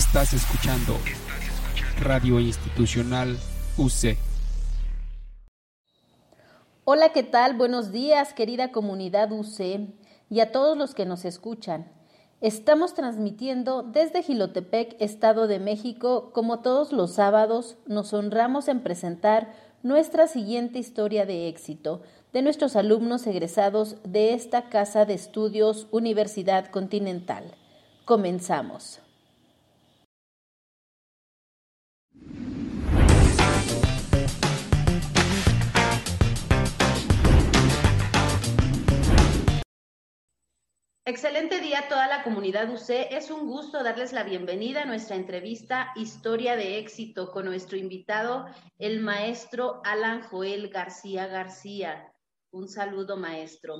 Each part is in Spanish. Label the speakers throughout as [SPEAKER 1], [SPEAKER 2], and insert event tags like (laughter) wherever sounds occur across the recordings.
[SPEAKER 1] Estás escuchando Radio Institucional UC.
[SPEAKER 2] Hola, ¿qué tal? Buenos días, querida comunidad UC y a todos los que nos escuchan. Estamos transmitiendo desde Gilotepec, Estado de México. Como todos los sábados, nos honramos en presentar nuestra siguiente historia de éxito de nuestros alumnos egresados de esta Casa de Estudios Universidad Continental. Comenzamos. Excelente día toda la comunidad UC. Es un gusto darles la bienvenida a nuestra entrevista Historia de éxito con nuestro invitado, el maestro Alan Joel García García. Un saludo, maestro.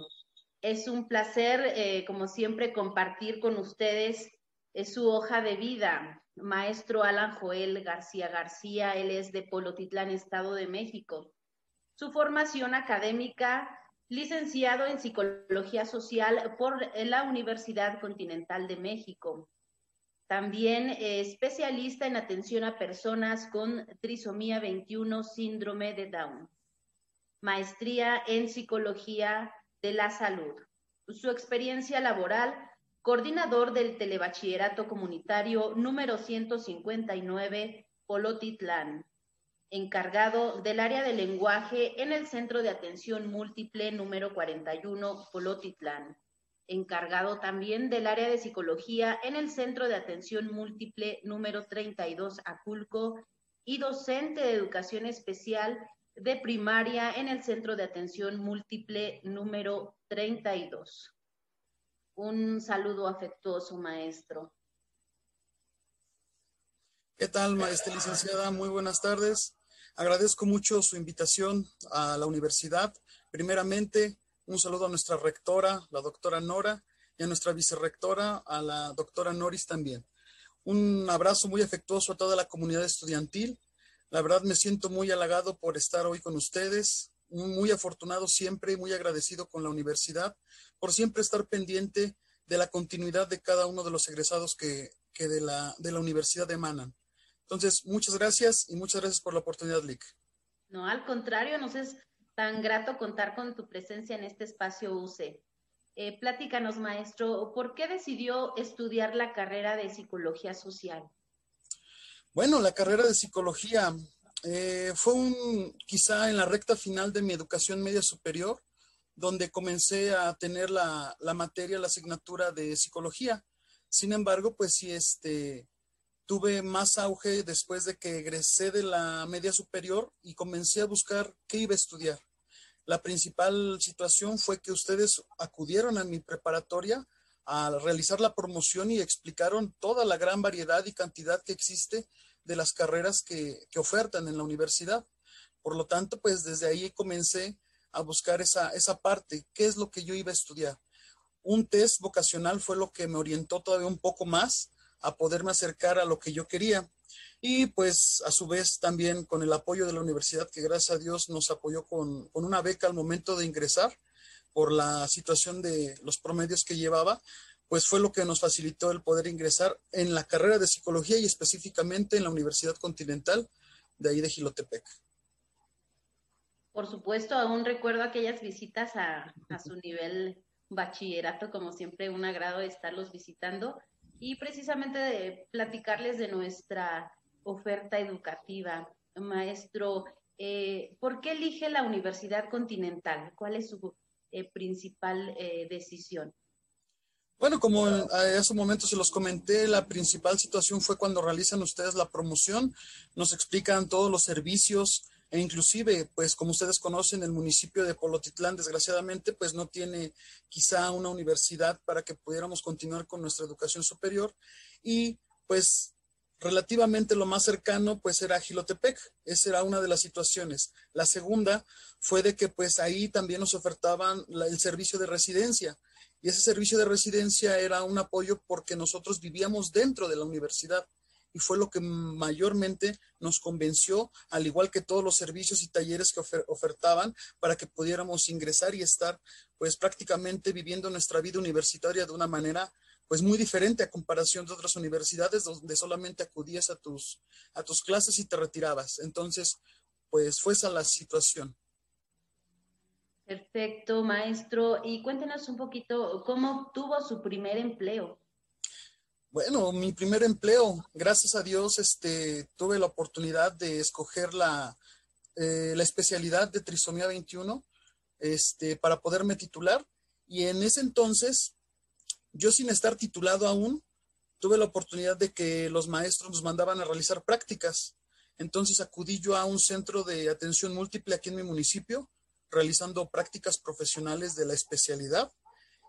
[SPEAKER 2] Es un placer, eh, como siempre, compartir con ustedes eh, su hoja de vida. Maestro Alan Joel García García, él es de Polotitlán, Estado de México. Su formación académica licenciado en Psicología Social por la Universidad Continental de México. También eh, especialista en atención a personas con trisomía 21, síndrome de Down. Maestría en Psicología de la Salud. Su experiencia laboral, coordinador del Telebachillerato Comunitario número 159, Polotitlán encargado del área de lenguaje en el Centro de Atención Múltiple número 41, Polotitlán, encargado también del área de psicología en el Centro de Atención Múltiple número 32, Aculco, y docente de educación especial de primaria en el Centro de Atención Múltiple número 32. Un saludo afectuoso, maestro.
[SPEAKER 3] ¿Qué tal, maestra licenciada? Muy buenas tardes. Agradezco mucho su invitación a la universidad. Primeramente, un saludo a nuestra rectora, la doctora Nora, y a nuestra vicerrectora, a la doctora Noris también. Un abrazo muy afectuoso a toda la comunidad estudiantil. La verdad me siento muy halagado por estar hoy con ustedes, muy afortunado siempre y muy agradecido con la universidad por siempre estar pendiente de la continuidad de cada uno de los egresados que, de, la, de la universidad emanan. Entonces, muchas gracias y muchas gracias por la oportunidad, Lick.
[SPEAKER 2] No, al contrario, nos es tan grato contar con tu presencia en este espacio UC. Eh, platícanos, maestro, ¿por qué decidió estudiar la carrera de psicología social?
[SPEAKER 3] Bueno, la carrera de psicología eh, fue un, quizá en la recta final de mi educación media superior, donde comencé a tener la, la materia, la asignatura de psicología. Sin embargo, pues sí, este, tuve más auge después de que egresé de la media superior y comencé a buscar qué iba a estudiar. La principal situación fue que ustedes acudieron a mi preparatoria a realizar la promoción y explicaron toda la gran variedad y cantidad que existe de las carreras que, que ofertan en la universidad. Por lo tanto, pues desde ahí comencé a buscar esa, esa parte, qué es lo que yo iba a estudiar. Un test vocacional fue lo que me orientó todavía un poco más a poderme acercar a lo que yo quería. Y pues a su vez también con el apoyo de la universidad, que gracias a Dios nos apoyó con, una beca al momento de ingresar por la situación de los promedios que llevaba, pues fue lo que nos facilitó el poder ingresar en la carrera de psicología y específicamente en la Universidad Continental de ahí de Gilotepec.
[SPEAKER 2] Por supuesto, aún recuerdo aquellas visitas a, a su nivel bachillerato, como siempre un agrado estarlos visitando y precisamente de platicarles de nuestra oferta educativa. Maestro, eh, ¿por qué elige la Universidad Continental? ¿Cuál es su eh, principal eh, decisión?
[SPEAKER 3] Bueno, como hace un momento se los comenté, la principal situación fue cuando realizan ustedes la promoción, nos explican todos los servicios, e inclusive, pues como ustedes conocen, el municipio de Polotitlán, desgraciadamente, pues no tiene quizá una universidad para que pudiéramos continuar con nuestra educación superior. Y pues relativamente lo más cercano pues era Gilotepec, esa era una de las situaciones. La segunda fue de que pues ahí también nos ofertaban el servicio de residencia. Y ese servicio de residencia era un apoyo porque nosotros vivíamos dentro de la universidad y fue lo que mayormente nos convenció, al igual que todos los servicios y talleres que ofertaban, para que pudiéramos ingresar y estar pues prácticamente viviendo nuestra vida universitaria de una manera pues muy diferente a comparación de otras universidades donde solamente acudías a tus, a tus clases y te retirabas. Entonces, pues fue esa la situación.
[SPEAKER 2] Perfecto, maestro. Y cuéntenos un poquito cómo obtuvo su primer empleo.
[SPEAKER 3] Bueno, mi primer empleo, gracias a Dios, este, tuve la oportunidad de escoger la, eh, la especialidad de trisomía 21 este, para poderme titular. Y en ese entonces, yo sin estar titulado aún, tuve la oportunidad de que los maestros nos mandaban a realizar prácticas. Entonces acudí yo a un centro de atención múltiple aquí en mi municipio, realizando prácticas profesionales de la especialidad.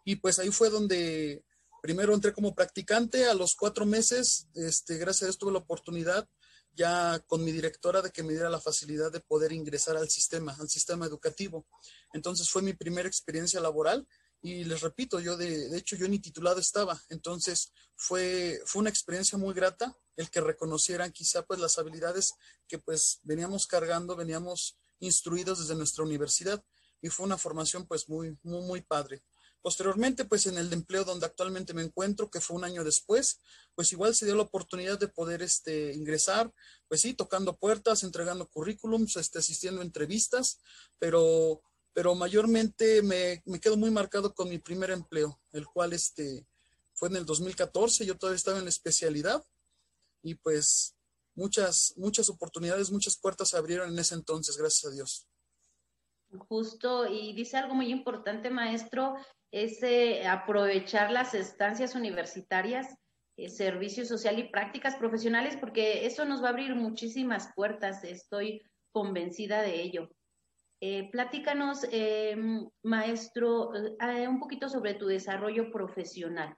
[SPEAKER 3] Y pues ahí fue donde primero entré como practicante, a los cuatro meses, este, gracias a Dios tuve la oportunidad ya con mi directora de que me diera la facilidad de poder ingresar al sistema, al sistema educativo. Entonces fue mi primera experiencia laboral y les repito, yo de, hecho yo ni titulado estaba, entonces fue, fue una experiencia muy grata el que reconocieran quizá pues las habilidades que pues veníamos cargando, veníamos instruidos desde nuestra universidad y fue una formación pues muy, muy padre. Posteriormente, pues en el empleo donde actualmente me encuentro, que fue un año después, pues igual se dio la oportunidad de poder este, ingresar, pues sí, tocando puertas, entregando currículums, este, asistiendo a entrevistas, pero, pero mayormente me, me quedo muy marcado con mi primer empleo, el cual este, fue en el 2014, yo todavía estaba en la especialidad y pues muchas, muchas oportunidades, muchas puertas se abrieron en ese entonces, gracias a Dios.
[SPEAKER 2] Justo, y dice algo muy importante, maestro, es eh, aprovechar las estancias universitarias, eh, servicio social y prácticas profesionales, porque eso nos va a abrir muchísimas puertas, estoy convencida de ello. Eh, platícanos, em, maestro, eh, un poquito sobre tu desarrollo profesional.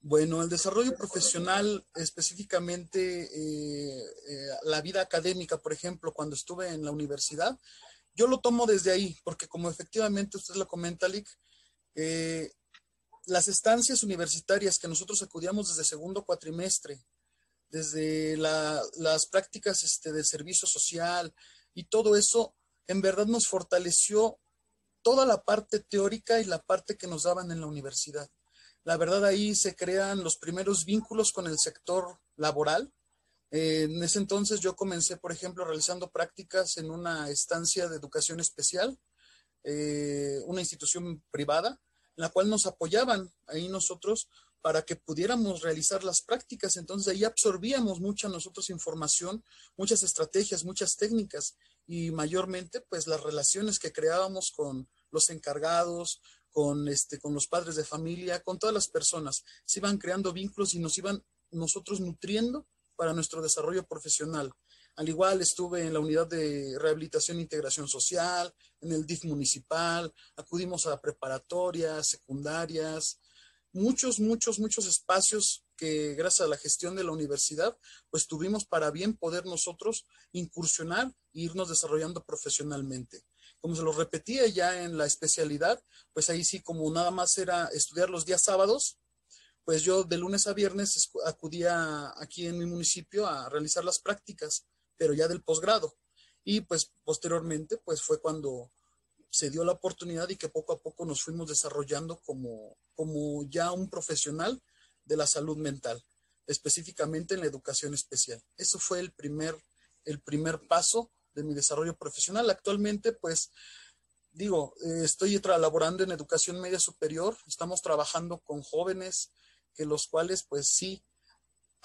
[SPEAKER 3] Bueno, el desarrollo profesional, específicamente la vida académica, por ejemplo, cuando estuve en la universidad, yo lo tomo desde ahí, porque como efectivamente usted lo comenta, Lick, eh, las estancias universitarias que nosotros acudíamos desde segundo cuatrimestre, desde las prácticas este, de servicio social y todo eso, en verdad nos fortaleció toda la parte teórica y la parte que nos daban en la universidad. La verdad ahí se crean los primeros vínculos con el sector laboral. Eh, en ese entonces yo comencé, por ejemplo, realizando prácticas en una estancia de educación especial, eh, una institución privada, la cual nos apoyaban ahí nosotros para que pudiéramos realizar las prácticas. Entonces ahí absorbíamos mucha nosotros información, muchas estrategias, muchas técnicas y mayormente pues las relaciones que creábamos con los encargados, con, este, con los padres de familia, con todas las personas. Se iban creando vínculos y nos iban nosotros nutriendo para nuestro desarrollo profesional. Al igual estuve en la unidad de rehabilitación e integración social, en el DIF municipal, acudimos a preparatorias, secundarias, muchos, muchos, muchos espacios que gracias a la gestión de la universidad, pues tuvimos para bien poder nosotros incursionar e irnos desarrollando profesionalmente. Como se lo repetía ya en la especialidad, pues ahí sí, como nada más era estudiar los días sábados, pues yo de lunes a viernes acudía aquí en mi municipio a realizar las prácticas pero ya del posgrado. Y pues posteriormente, pues fue cuando se dio la oportunidad y que poco a poco nos fuimos desarrollando como, como ya un profesional de la salud mental, específicamente en la educación especial. Eso fue el primer, el primer paso de mi desarrollo profesional. Actualmente, pues, digo, eh, estoy laborando en educación media superior, estamos trabajando con jóvenes que los cuales, pues sí,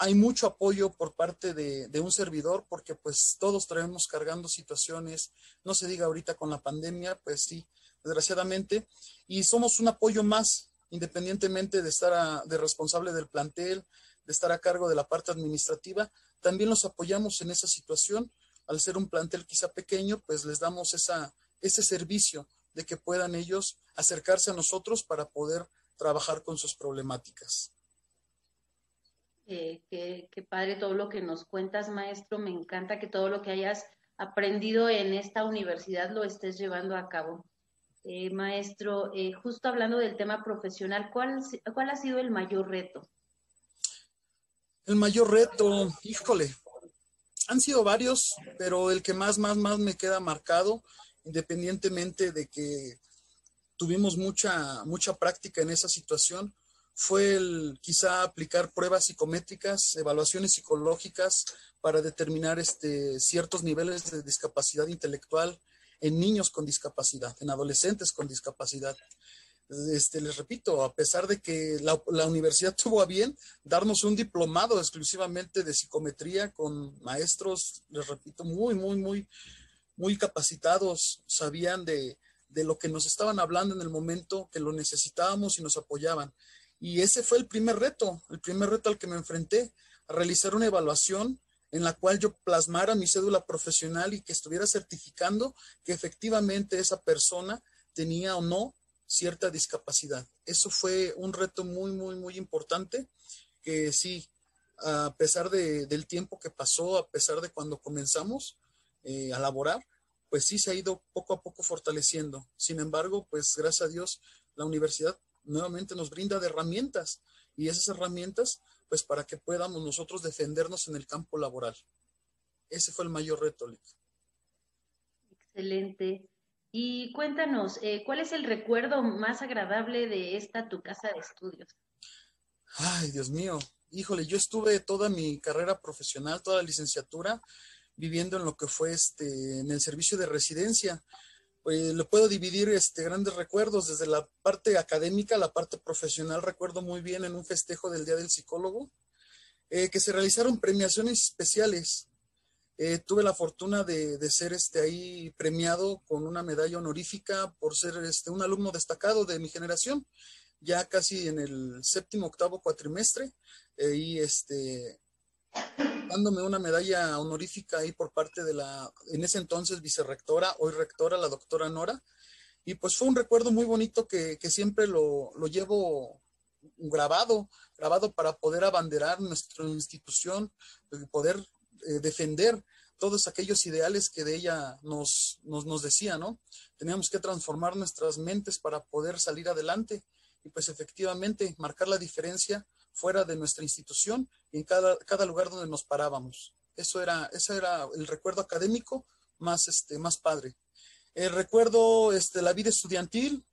[SPEAKER 3] hay mucho apoyo por parte de, un servidor porque pues todos traemos cargando situaciones, no se diga ahorita con la pandemia, pues sí, desgraciadamente, y somos un apoyo más, independientemente de estar de responsable del plantel, de estar a cargo de la parte administrativa, también los apoyamos en esa situación. Al ser un plantel quizá pequeño, pues les damos esa, ese servicio de que puedan ellos acercarse a nosotros para poder trabajar con sus problemáticas.
[SPEAKER 2] Eh, qué, padre todo lo que nos cuentas, maestro. Me encanta que todo lo que hayas aprendido en esta universidad lo estés llevando a cabo. Eh, maestro, eh, justo hablando del tema profesional, ¿cuál, ¿cuál ha sido el mayor reto?
[SPEAKER 3] El mayor reto, híjole, han sido varios, pero el que más, más, más me queda marcado, independientemente de que tuvimos mucha, mucha práctica en esa situación, fue el quizá aplicar pruebas psicométricas, evaluaciones psicológicas para determinar este, ciertos niveles de discapacidad intelectual en niños con discapacidad, en adolescentes con discapacidad. Este, les repito, a pesar de que la, universidad (laughs) tuvo a bien darnos un diplomado exclusivamente de psicometría con maestros, les repito, muy, muy, muy, muy capacitados, sabían de, de lo que nos estaban hablando en el momento que lo necesitábamos y nos apoyaban. Y ese fue el primer reto, el primer reto al que me enfrenté, a realizar una evaluación en la cual yo plasmara mi cédula profesional y que estuviera certificando que efectivamente esa persona tenía o no cierta discapacidad. Eso fue un reto muy, muy, muy importante que sí, a pesar de, del tiempo que pasó, a pesar de cuando comenzamos eh, a laborar, pues sí se ha ido poco a poco fortaleciendo. Sin embargo, pues gracias a Dios, la universidad nuevamente nos brinda de herramientas y esas herramientas, pues para que podamos nosotros defendernos en el campo laboral. Ese fue el mayor reto, Lick.
[SPEAKER 2] Excelente. Y cuéntanos, eh, ¿cuál es el recuerdo más agradable de esta tu casa de estudios?
[SPEAKER 3] Ay, Dios mío. Híjole, yo estuve toda mi carrera profesional, toda la licenciatura, viviendo en lo que fue este, en el servicio de residencia. Eh, lo puedo dividir este, grandes recuerdos desde la parte académica, la parte profesional. Recuerdo muy bien en un festejo del Día del Psicólogo eh, que se realizaron premiaciones especiales. Eh, tuve la fortuna de, de, ser este, ahí premiado con una medalla honorífica por ser este, un alumno destacado de mi generación, ya casi en el séptimo, octavo cuatrimestre. y este, dándome una medalla honorífica ahí por parte de la, en ese entonces, vicerrectora, hoy rectora, la doctora Nora. Y pues fue un recuerdo muy bonito que, que siempre lo, lo, llevo grabado, grabado para poder abanderar nuestra institución, poder eh, defender todos aquellos ideales que de ella nos, nos, nos decía, ¿no? Teníamos que transformar nuestras mentes para poder salir adelante y pues efectivamente marcar la diferencia fuera de nuestra institución y en cada, cada lugar donde nos parábamos. Eso era, ese era el recuerdo académico más, este, más padre. El recuerdo este, la vida estudiantil,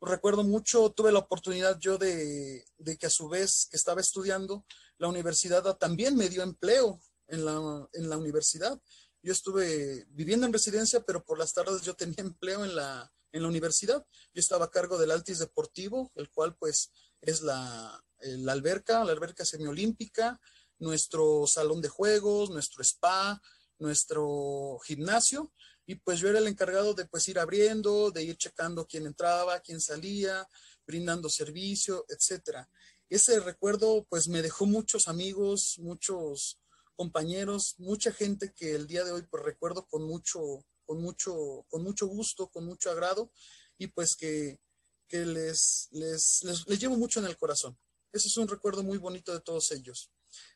[SPEAKER 3] recuerdo mucho, tuve la oportunidad yo de, de, que a su vez que estaba estudiando, la universidad también me dio empleo en la, en la universidad. Yo estuve viviendo en residencia, pero por las tardes yo tenía (laughs) empleo en la, en la universidad. Yo estaba a cargo del Altis Deportivo, el cual pues es la, la alberca, la alberca semiolímpica, nuestro salón de juegos, nuestro spa, nuestro gimnasio. Y pues yo era el encargado de pues ir abriendo, de ir checando quién entraba, quién salía, brindando servicio, etcétera. Ese recuerdo pues me dejó muchos amigos, muchos compañeros, mucha gente que el día de hoy pues recuerdo con mucho, con mucho, con mucho gusto, con mucho agrado y pues que, que les, les, les, les llevo mucho en el corazón. Ese es un recuerdo muy bonito de todos ellos.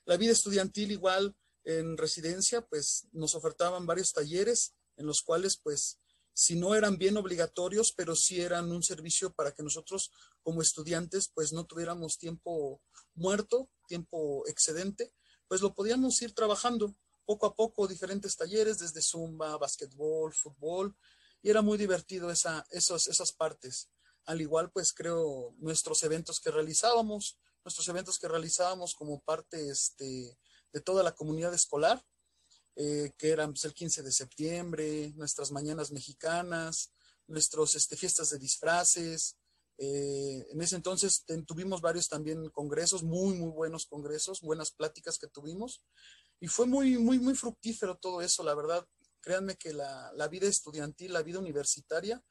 [SPEAKER 3] La vida estudiantil igual en residencia, pues nos ofertaban varios talleres en los cuales, pues, si no eran bien obligatorios, pero sí eran un servicio para que nosotros como estudiantes, pues, no tuviéramos tiempo muerto, tiempo excedente, pues lo podíamos ir trabajando poco a poco, diferentes talleres, desde zumba, básquetbol, fútbol, y era muy divertido esa, esos, esas partes. Al igual, pues creo nuestros eventos que realizábamos, nuestros eventos que realizábamos como parte este, de toda la comunidad escolar, eh, que eran pues, el 15 de septiembre, nuestras mañanas mexicanas, nuestras este, fiestas de disfraces. Eh, en ese entonces tuvimos varios también congresos, muy, muy buenos congresos, buenas pláticas que tuvimos. Y fue muy, muy, muy fructífero todo eso, la verdad. Créanme que la, la vida estudiantil, la vida universitaria,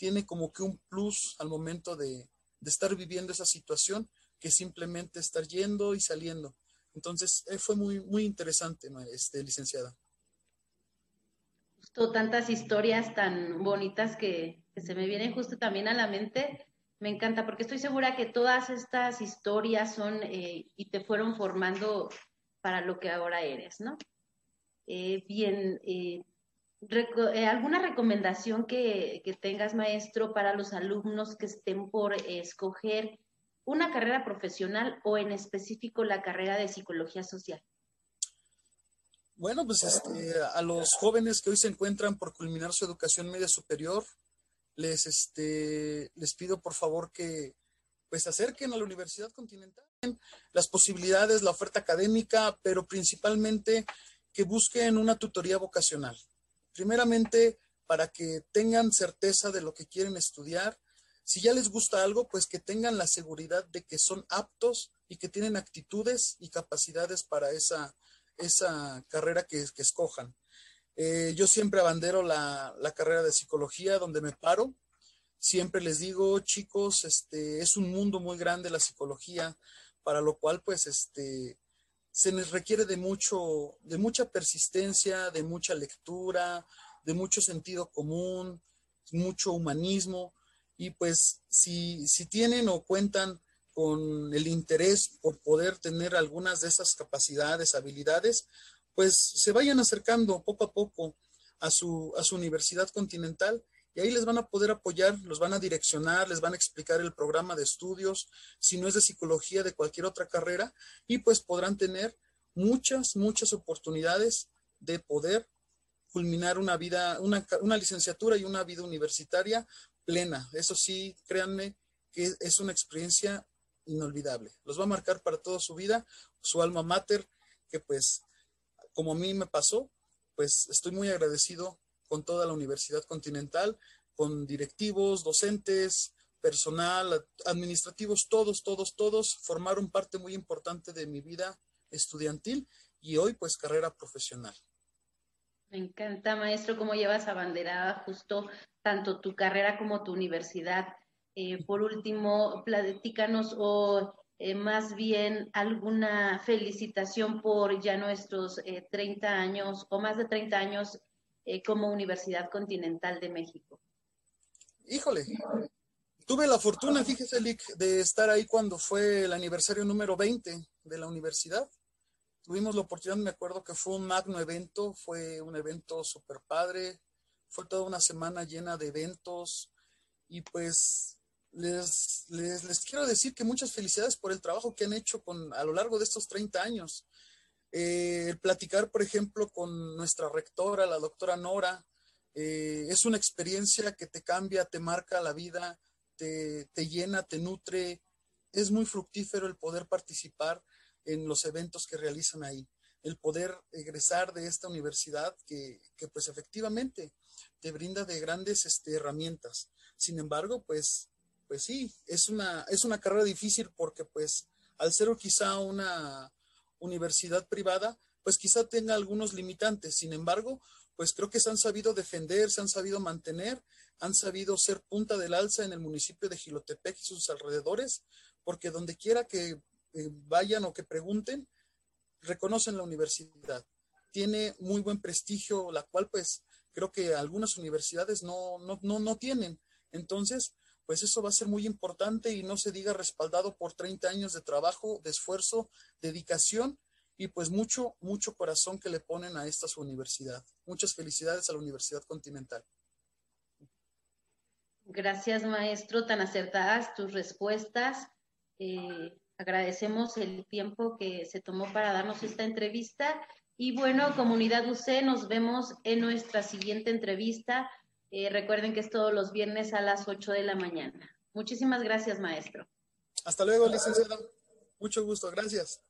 [SPEAKER 3] tiene como que un plus al momento de, de estar viviendo esa situación que simplemente estar yendo y saliendo. Entonces, eh, fue muy, muy interesante, este, licenciada.
[SPEAKER 2] Justo tantas historias tan bonitas que, se me vienen justo también a la mente. Me encanta porque estoy segura que todas estas historias son eh, y te fueron formando para lo que ahora eres, ¿no? Eh, bien, Eh, ¿Alguna recomendación que, que, tengas, maestro, para los alumnos que estén por escoger una carrera profesional o en específico la carrera de psicología social?
[SPEAKER 3] Bueno, pues este, a los jóvenes que hoy se encuentran por culminar su educación media superior, les, este, les pido por favor que pues acerquen a la Universidad Continental, las posibilidades, la oferta académica, pero principalmente que busquen una tutoría vocacional. Primeramente, para que tengan certeza de lo que quieren estudiar. Si ya les gusta algo, pues que tengan la seguridad de que son aptos y que tienen actitudes y capacidades para esa, esa carrera que, escojan. Eh, yo siempre abandero la, la, carrera de psicología donde me paro. Siempre les digo, chicos, este, es un mundo muy grande la psicología, para lo cual pues este, se les requiere de mucho, de mucha persistencia, de mucha lectura, de mucho sentido común, mucho humanismo. Y pues si, si tienen o cuentan con el interés por poder tener algunas de esas capacidades, habilidades, pues se vayan acercando poco a poco a su, a su universidad continental y ahí les van a poder apoyar, los van a direccionar, les van a explicar el programa de estudios, si no es de psicología, de cualquier otra carrera, y pues podrán tener muchas, muchas oportunidades de poder culminar una vida, una, una licenciatura y una vida universitaria plena. Eso sí, créanme que es una experiencia inolvidable. Los va a marcar para toda su vida, su alma mater, que pues, como a mí me pasó, pues estoy muy agradecido con toda la Universidad Continental, con directivos, docentes, personal, administrativos, todos, todos, todos formaron parte muy importante de mi vida estudiantil y hoy pues carrera profesional.
[SPEAKER 2] Me encanta, maestro, cómo llevas abanderada justo tanto tu carrera como tu universidad. Eh, por último, platícanos o eh, más bien alguna felicitación por ya nuestros eh, 30 años o más de 30 años eh, como Universidad Continental de México.
[SPEAKER 3] Híjole, tuve la fortuna, fíjese, Lick, de estar ahí cuando fue el aniversario número 20 de la universidad tuvimos la oportunidad, me acuerdo que fue un magno evento, fue un evento súper padre, fue toda una semana llena de eventos y pues les, les, les, quiero decir que muchas felicidades por el trabajo que han hecho con, a lo largo de estos 30 años. Eh, el platicar, por ejemplo, con nuestra rectora, la doctora Nora, eh, es una experiencia que te cambia, te marca la vida, te, te llena, te nutre. Es muy fructífero el poder participar en los eventos que realizan ahí. El poder egresar de esta universidad que, que pues efectivamente te brinda de grandes este, herramientas. Sin embargo, pues, pues sí, es una, es una carrera difícil porque pues al ser quizá una universidad privada, pues quizá tenga algunos limitantes. Sin embargo, pues creo que se han sabido defender, se han sabido mantener, han sabido ser punta del alza en el municipio de Gilotepec y sus alrededores, porque donde quiera que eh, vayan o que pregunten, reconocen la universidad. Tiene muy buen prestigio, la cual pues creo que algunas universidades no, no, no, no tienen. Entonces, pues eso va a ser muy importante y no se diga respaldado por 30 años de trabajo, de esfuerzo, dedicación y pues mucho, mucho corazón que le ponen a esta su universidad. Muchas felicidades a la Universidad Continental.
[SPEAKER 2] Gracias, maestro, tan acertadas tus respuestas. Eh, Agradecemos el tiempo que se tomó para darnos esta entrevista. Y bueno, comunidad UC, nos vemos en nuestra siguiente entrevista. Eh, recuerden que es todos los viernes a las 8 de la mañana. Muchísimas gracias, maestro.
[SPEAKER 3] Hasta luego, licenciado. Mucho gusto. Gracias.